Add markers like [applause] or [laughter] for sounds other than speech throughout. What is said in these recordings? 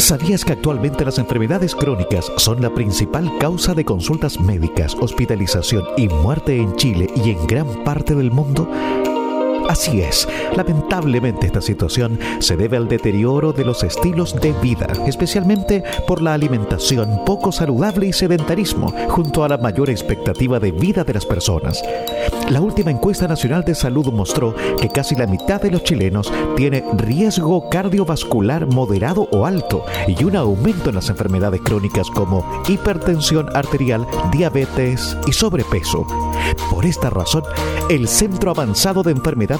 ¿Sabías que actualmente las enfermedades crónicas son la principal causa de consultas médicas, hospitalización y muerte en Chile y en gran parte del mundo? Así es, lamentablemente esta situación se debe al deterioro de los estilos de vida, especialmente por la alimentación poco saludable y sedentarismo, junto a la mayor expectativa de vida de las personas. La última encuesta nacional de salud mostró que casi la mitad de los chilenos tiene riesgo cardiovascular moderado o alto y un aumento en las enfermedades crónicas como hipertensión arterial, diabetes y sobrepeso. Por esta razón, el Centro Avanzado de Enfermedades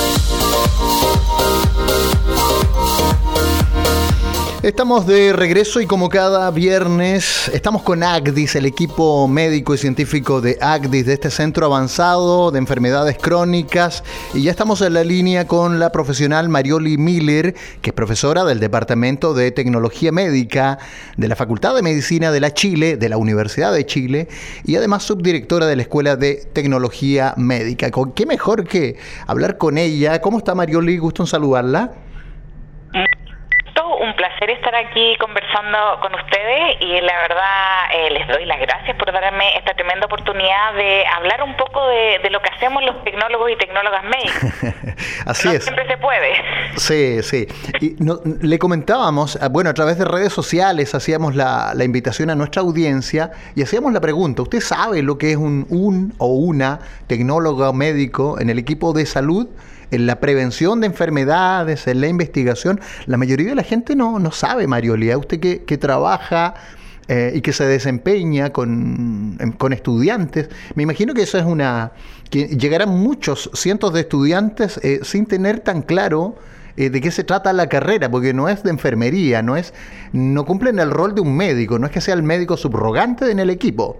Estamos de regreso y como cada viernes estamos con ACDIS, el equipo médico y científico de ACDIS, de este centro avanzado de enfermedades crónicas. Y ya estamos en la línea con la profesional Marioli Miller, que es profesora del Departamento de Tecnología Médica de la Facultad de Medicina de la Chile, de la Universidad de Chile, y además subdirectora de la Escuela de Tecnología Médica. ¿Qué mejor que hablar con ella? ¿Cómo está Marioli? Gusto en saludarla un placer estar aquí conversando con ustedes y la verdad eh, les doy las gracias por darme esta tremenda oportunidad de hablar un poco de, lo que hacemos los tecnólogos y tecnólogas médicos. [laughs] Así es. Siempre se puede. Sí, sí. Y le comentábamos, ah, bueno, a través de redes sociales hacíamos la, la invitación a nuestra audiencia y hacíamos la pregunta, ¿usted sabe lo que es un, un o una tecnóloga médico en el equipo de salud? en la prevención de enfermedades, en la investigación, la mayoría de la gente no, no sabe, Marioli. Usted que, trabaja eh, y que se desempeña con, con, estudiantes, me imagino que eso es una... que llegarán muchos, cientos de estudiantes eh, sin tener tan claro eh, de qué se trata la carrera, porque no es de enfermería, no es, no cumplen el rol de un médico, no es que sea el médico subrogante en el equipo.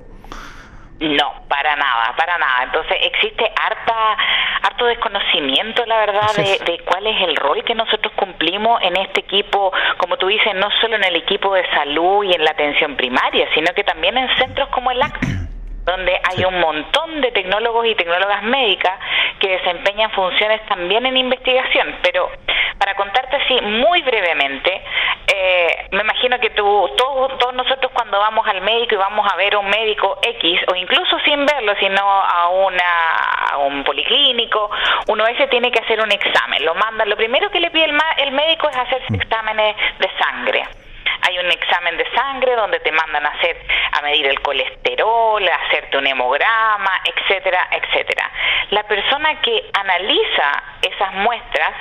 No, para nada, para nada. Entonces existe harta, harto desconocimiento, la verdad, de, cuál es el rol que nosotros cumplimos en este equipo, como tú dices, no solo en el equipo de salud y en la atención primaria, sino que también en centros como el ACT donde hay un montón de tecnólogos y tecnólogas médicas que desempeñan funciones también en investigación. Pero para contarte así muy brevemente, eh, me imagino que tú, todos, todos nosotros cuando vamos al médico y vamos a ver a un médico X, o incluso sin verlo, sino a, una, a un policlínico, uno ese tiene que hacer un examen. Lo mandan, lo primero que le pide el, el médico es hacerse mm. exámenes de sangre hay un examen de sangre donde te mandan a hacer a medir el colesterol, a hacerte un hemograma, etcétera, etcétera. La persona que analiza esas muestras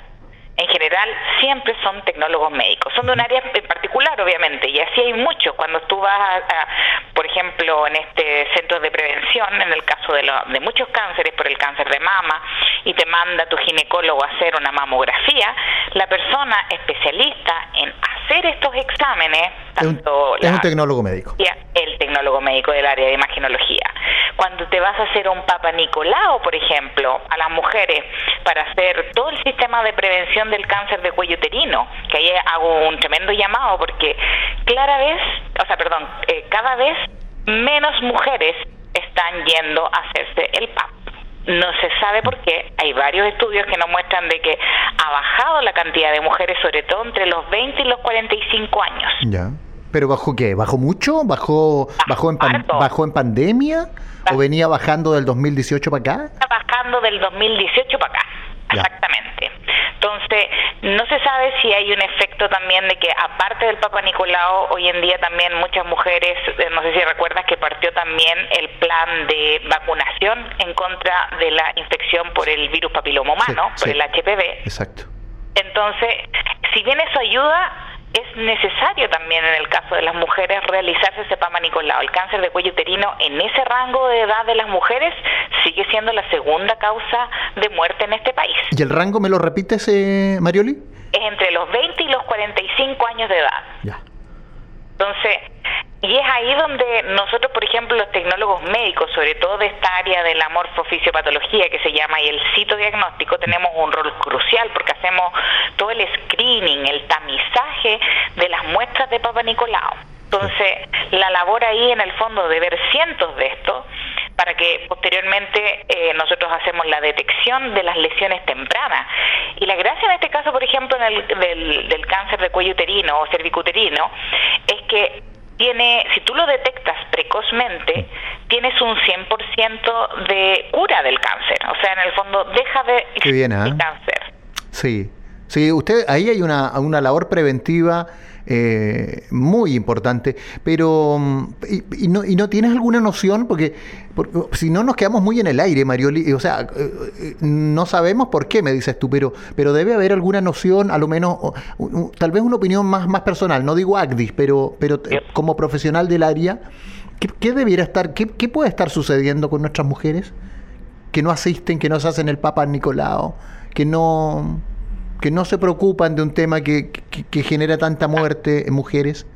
en general siempre son tecnólogos médicos. Son de un área en particular, obviamente, y así hay muchos. Cuando tú vas, a, por ejemplo, en este centro de prevención, en el caso de, de muchos cánceres, por el cáncer de mama, y te manda tu ginecólogo a hacer una mamografía, la persona especialista en hacer estos exámenes, tanto es un, tecnólogo médico. El tecnólogo médico del área de imaginología. Cuando te vas a hacer un Papa Nicolau, por ejemplo, a las mujeres para hacer todo el sistema de prevención del cáncer de cuello uterino, que ahí hago un tremendo llamado porque clara vez, o sea, perdón, eh, cada vez menos mujeres están yendo a hacerse el PAP. No se sabe por qué. Hay varios estudios que nos muestran de que ha bajado la cantidad de mujeres, sobre todo entre los 20 y los 45 años. Ya. ¿Pero bajo qué? ¿Bajó mucho? ¿Bajó, bajó, en, ¿bajó en pandemia? ¿O venía bajando del 2018 para acá? Está bajando del 2018 para acá. Exactamente. Entonces, no se sabe si hay un efecto también de que aparte del Papa Nicolau, hoy en día también muchas mujeres, eh, no sé si recuerdas que partió también el plan de vacunación en contra de la infección por el virus papiloma humano, por el HPV. Exacto. Entonces, si bien eso ayuda, es necesario también en el caso de las mujeres realizarse ese Papa Nicolau. El cáncer de cuello uterino en ese rango de edad de las mujeres sigue siendo la segunda causa de muerte en este país. ¿Y el rango me lo repites, eh, Marioli? Es entre los 20 y los 45 años de edad. Ya. Entonces, y es ahí donde nosotros, por ejemplo, los tecnólogos médicos, sobre todo de esta área de la morfofisiopatología que se llama y el citodiagnóstico, tenemos un rol crucial porque hacemos todo el screening, el tamizaje de las muestras de Papa Nicolau. Entonces, la labor ahí en el fondo de ver cientos de estos para que posteriormente eh, nosotros hacemos la detección de las lesiones tempranas. Y la gracia en este caso, por ejemplo, en el, del, del cáncer de cuello uterino o cervicuterino, es que tiene, si tú lo detectas precozmente, tienes un 100% de cura del cáncer. O sea, en el fondo deja de existir el ¿eh? cáncer. Sí, sí, usted ahí hay una, una labor preventiva eh, muy importante. Pero, mm, y, no, ¿y no tienes alguna noción? Porque, si no nos quedamos muy en el aire, Marioli, o sea, eh, eh, no sabemos por qué, me dices tú, pero, pero debe haber alguna noción, a lo menos, tal vez una opinión más, más personal, no digo Agdis, pero, pero como profesional del área, ¿qué, debiera estar, qué, qué puede estar sucediendo con nuestras mujeres? Que no asisten, que no se hacen el Papa Nicolau, que no que no se preocupan de un tema que, que, genera tanta muerte en mujeres?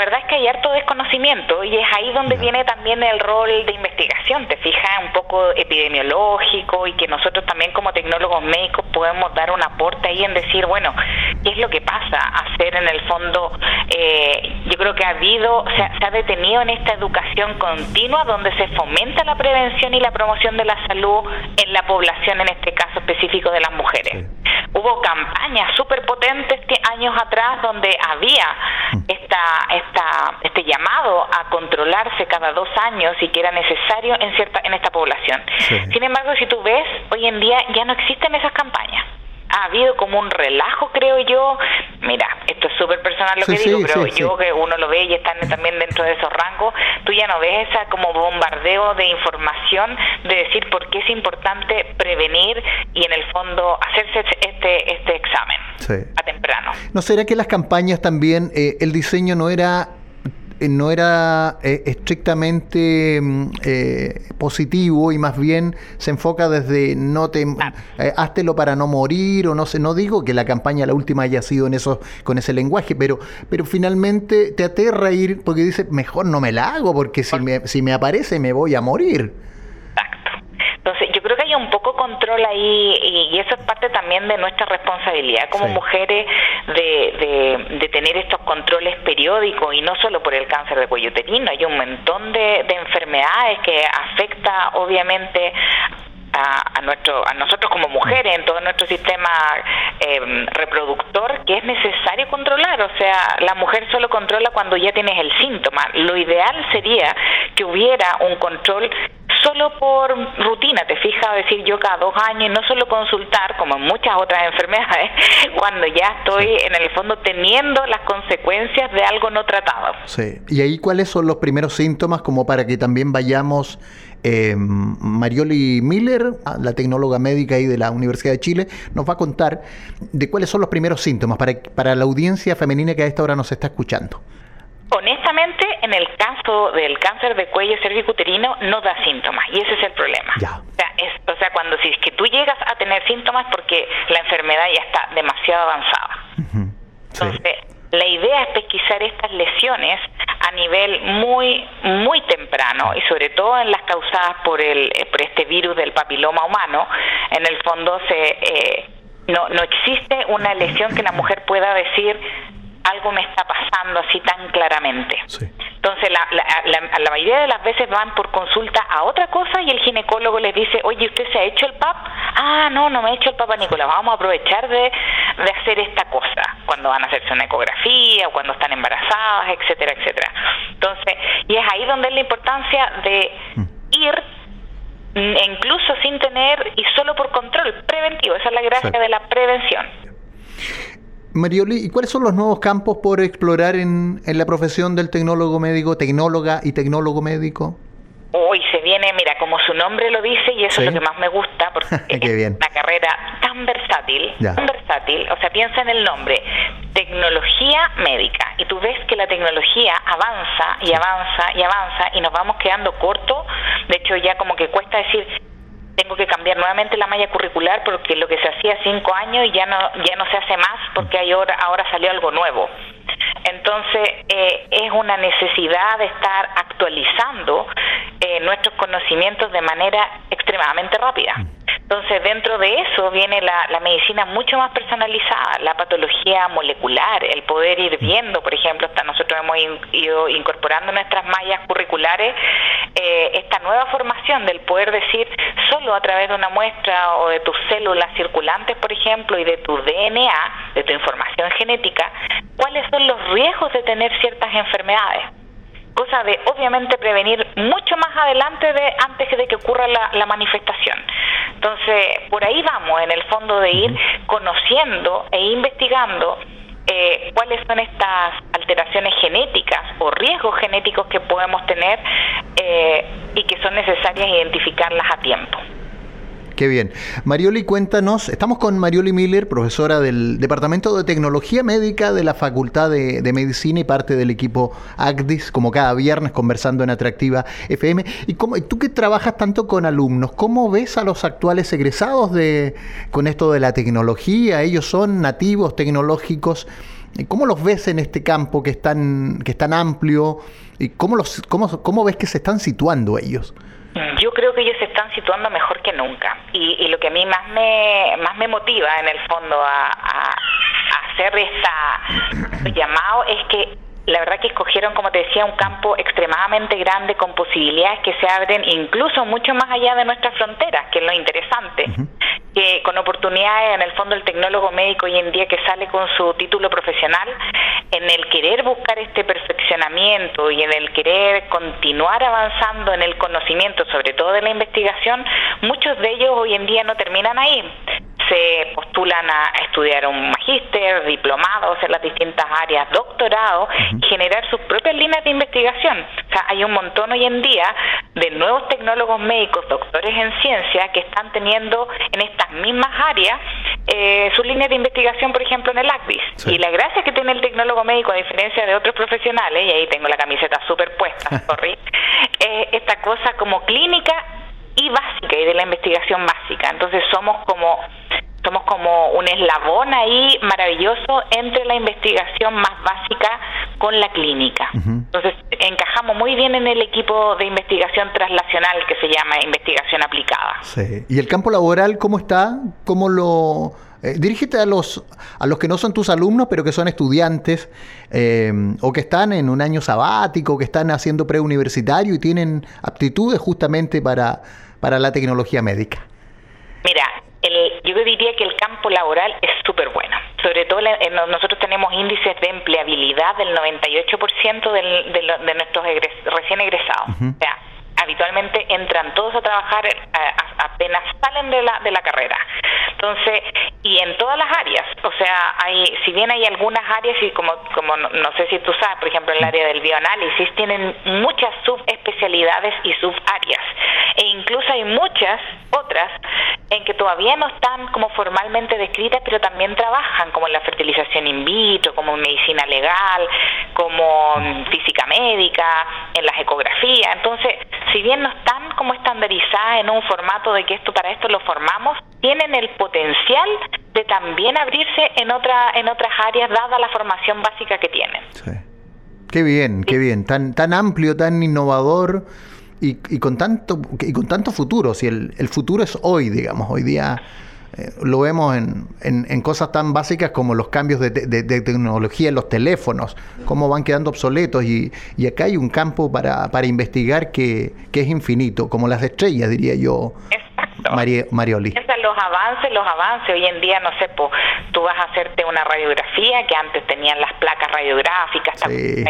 Verdad es que hay harto desconocimiento y es ahí donde viene también el rol de investigación, te fijas, un poco epidemiológico y que nosotros también como tecnólogos médicos podemos dar un aporte ahí en decir, bueno, ¿qué es lo que pasa? Hacer en el fondo, eh, yo creo que ha habido, se ha, detenido en esta educación continua donde se fomenta la prevención y la promoción de la salud en la población, en este caso específico de las mujeres. Hubo campañas súper potentes años atrás donde había mm. esta, esta, este llamado a controlarse cada dos años y que era necesario en, cierta, en esta población. Sin embargo, si tú ves, hoy en día ya no existen esas campañas ha habido como un relajo, creo yo. Mira, esto es súper personal lo que digo, pero yo que uno lo ve y están también dentro de esos rangos, tú ya no ves esa como bombardeo de información de decir por qué es importante prevenir y en el fondo hacerse este, este examen a temprano. ¿No será que las campañas también, eh, el diseño no era no era eh, estrictamente mm, eh, positivo y más bien se enfoca desde no te háztelo para no morir o no sé, no digo que la campaña la última haya sido en eso con ese lenguaje, pero pero finalmente te aterra ir porque dice, mejor no me la hago porque si me si me aparece me voy a morir. Entonces, yo creo que hay un poco control ahí y, eso es parte también de nuestra responsabilidad como mujeres de, de, tener estos controles periódicos y no solo por el cáncer de cuello uterino, hay un montón de, de enfermedades que afecta obviamente a, nuestro, a nosotros como mujeres en todo nuestro sistema em, reproductor que es necesario controlar. O sea, la mujer solo controla cuando ya tienes el síntoma. Lo ideal sería que hubiera un control solo por rutina, te fijas, decir yo cada dos años, no solo consultar, como en muchas otras [laughs] enfermedades, cuando ya estoy en el fondo teniendo las consecuencias de algo no tratado. Sí, y ahí cuáles son los primeros síntomas como para que también vayamos eh, Marioli Miller, la tecnóloga médica ahí de la Universidad de Chile, nos va a contar de cuáles son los primeros síntomas para, para la audiencia femenina que a esta hora nos está escuchando. Honestamente, en el caso del cáncer de cuello cervicuterino no da síntomas y ese es el problema. O, sea, es, o sea, cuando si es que tú llegas a tener síntomas porque la enfermedad ya está demasiado avanzada. Entonces, la idea es pesquisar estas lesiones a nivel muy muy temprano y sobre todo en las causadas por el eh, por este virus del papiloma humano. En el fondo se eh, no no existe una lesión que la mujer pueda decir algo me está pasando así tan claramente. Entonces, la, la, la, mayoría de las veces van por consulta a otra cosa y el ginecólogo les dice, oye, ¿usted se ha hecho el PAP? Ah, no, no me he hecho el PAP, Nicolás, vamos a aprovechar de, de hacer esta cosa, cuando van a hacerse una ecografía o cuando están embarazadas, etcétera, etcétera. Entonces, y es ahí donde es la importancia de mm. ir e incluso sin tener y solo por control preventivo, esa es la gracia de la prevención. Marioli, ¿y cuáles son los nuevos campos por explorar en, en la profesión del tecnólogo médico, tecnóloga y tecnólogo médico? Hoy se viene, mira, como su nombre lo dice, y eso es lo que más me gusta, porque [laughs] es una carrera tan versátil, tan versátil, o sea, piensa en el nombre, tecnología médica, y tú ves que la tecnología avanza y avanza y avanza, y nos vamos quedando cortos, de hecho ya como que cuesta decir, tengo que cambiar nuevamente la malla curricular porque lo que se hacía cinco años ya no ya no se hace más porque hay ahora, ahora salió algo nuevo. Entonces, eh, es una necesidad de estar actualizando eh, nuestros conocimientos de manera extremadamente rápida. Entonces, dentro de eso viene la, medicina mucho más personalizada, la patología molecular, el poder ir viendo, por ejemplo, hasta nosotros hemos ido incorporando nuestras mallas curriculares eh, esta nueva formación del poder decir solo a través de una muestra o de tus células circulantes, por ejemplo, y de tu DNA, de tu información genética, cuáles son los riesgos de tener ciertas enfermedades cosa de obviamente prevenir mucho más adelante de antes de que ocurra la, manifestación. Entonces, por ahí vamos, en el fondo de ir conociendo e investigando eh, cuáles son estas alteraciones genéticas o riesgos genéticos que podemos tener eh, y que son necesarias identificarlas a tiempo. Qué bien. Marioli, cuéntanos, estamos con Marioli Miller, profesora del Departamento de Tecnología Médica de la Facultad de, Medicina y parte del equipo ACDIS, como cada viernes conversando en Atractiva FM. Y cómo, tú que trabajas tanto con alumnos, ¿cómo ves a los actuales egresados de, con esto de la tecnología? Ellos son nativos tecnológicos. ¿Cómo los ves en este campo que es tan, que es tan amplio? ¿Y cómo, los, cómo, cómo ves que se están situando ellos? Yo creo que ellos se están situando mejor que nunca. Y, lo que a mí más me más me motiva en el fondo a, a, hacer esta [coughs] llamado es que la verdad que escogieron, como te decía, un campo extremadamente grande con posibilidades que se abren incluso mucho más allá de nuestras fronteras, que es lo interesante. Que con oportunidades, en el fondo, el tecnólogo médico hoy en día que sale con su título profesional, en el querer buscar este perfeccionamiento y en el querer continuar avanzando en el conocimiento, sobre todo de la investigación, muchos de ellos hoy en día no terminan ahí se postulan a estudiar un magíster, diplomados en las distintas áreas, doctorado, y generar sus propias líneas de investigación. O sea, hay un montón hoy en día de nuevos tecnólogos médicos, doctores en ciencia, que están teniendo en estas mismas áreas eh, sus líneas de investigación, por ejemplo, en el ACDIS. Y la gracia que tiene el tecnólogo médico, a diferencia de otros profesionales, y ahí tengo la camiseta súper puesta, [laughs] sorry, eh, esta cosa como clínica y básica y de la investigación básica. Entonces somos como somos como un eslabón ahí maravilloso entre la investigación más básica con la clínica. Entonces, encajamos muy bien en el equipo de investigación translacional que se llama investigación aplicada. Sí. ¿Y el campo laboral cómo está? ¿Cómo lo eh, dirígete a los a los que no son tus alumnos, pero que son estudiantes eh, o que están en un año sabático, que están haciendo preuniversitario y tienen aptitudes justamente para, para la tecnología médica. Mira, el, yo diría que el campo laboral es súper bueno. Sobre todo nosotros tenemos índices de empleabilidad del 98% del, de, de, nuestros recién egresados. O sea, habitualmente entran todos a trabajar eh, apenas salen de la, de la carrera. Entonces, y en todas las áreas, o sea, hay, si bien hay algunas áreas, y como, como no, sé si tú sabes, por ejemplo, en el área del bioanálisis, tienen muchas subespecialidades y subáreas, e incluso hay muchas otras en que todavía no están como formalmente descritas, pero también trabajan, como en la fertilización in vitro, como en medicina legal, como en física médica, en las ecografías. Entonces, si bien no están como estandarizadas en un formato de que esto para esto lo formamos, tienen el potencial de también abrirse en otra en otras áreas dada la formación básica que tienen. Sí. Qué bien, qué bien, tan tan amplio, tan innovador y, y con tanto y con tanto futuro. Si el, el futuro es hoy, digamos, hoy día eh, lo vemos en, en, cosas tan básicas como los cambios de, tecnología en los teléfonos, cómo van quedando obsoletos y, y acá hay un campo para, para investigar que, que, es infinito, como las estrellas, diría yo. Exacto. Marioli. los avances, los avances. Hoy en día, no sé, tú vas a hacerte una radiografía que antes tenían las placas radiográficas, sí.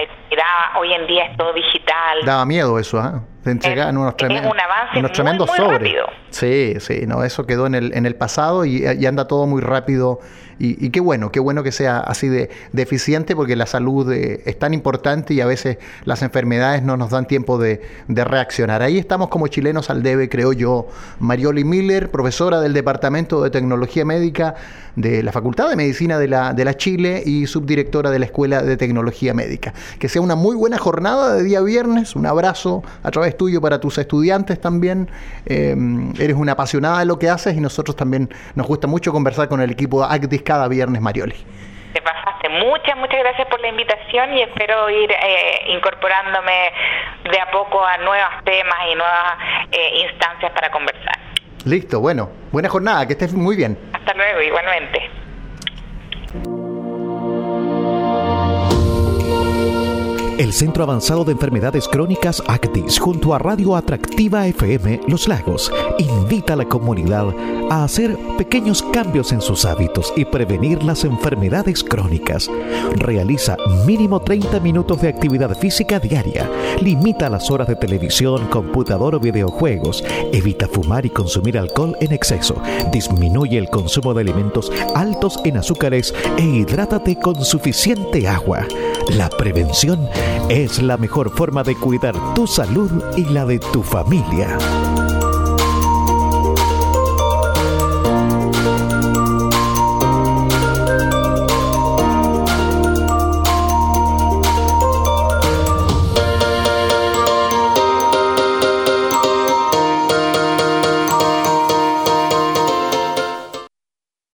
hoy en día es todo digital. Daba miedo eso, ¿ah? Se entregaban unos, tremendos, unos tremendos sobres. Sí, sí, no, eso quedó en el, en el pasado y, anda todo muy rápido. Y, qué bueno, qué bueno que sea así de, eficiente porque la salud eh, es tan importante y a veces las enfermedades no nos dan tiempo de, reaccionar. Ahí estamos como chilenos al debe, creo yo. Marioli Miller, profesora del Departamento de Tecnología Médica de la Facultad de Medicina de la, de la Chile y subdirectora de la Escuela de Tecnología Médica. Que sea una muy buena jornada de día viernes. Un abrazo a través tuyo para tus estudiantes también. Em, eres una apasionada de lo que haces y nosotros también nos gusta mucho conversar con el equipo de Actis cada viernes, Marioli. Te pasaste. Muchas, muchas gracias por la invitación y espero ir eh, incorporándome de a poco a nuevos temas y nuevas eh, instancias para conversar. Listo, bueno. Buena jornada, que estés muy bien. Hasta luego, igualmente. El Centro Avanzado de Enfermedades Crónicas ACTIS, junto a Radio Atractiva FM Los Lagos, invita a la comunidad a hacer pequeños cambios en sus hábitos y prevenir las enfermedades crónicas. Realiza mínimo 30 minutos de actividad física diaria. Limita las horas de televisión, computador o videojuegos. Evita fumar y consumir alcohol en exceso. Disminuye el consumo de alimentos altos en azúcares e hidrátate con suficiente agua. La prevención es la mejor forma de cuidar tu salud y la de tu familia.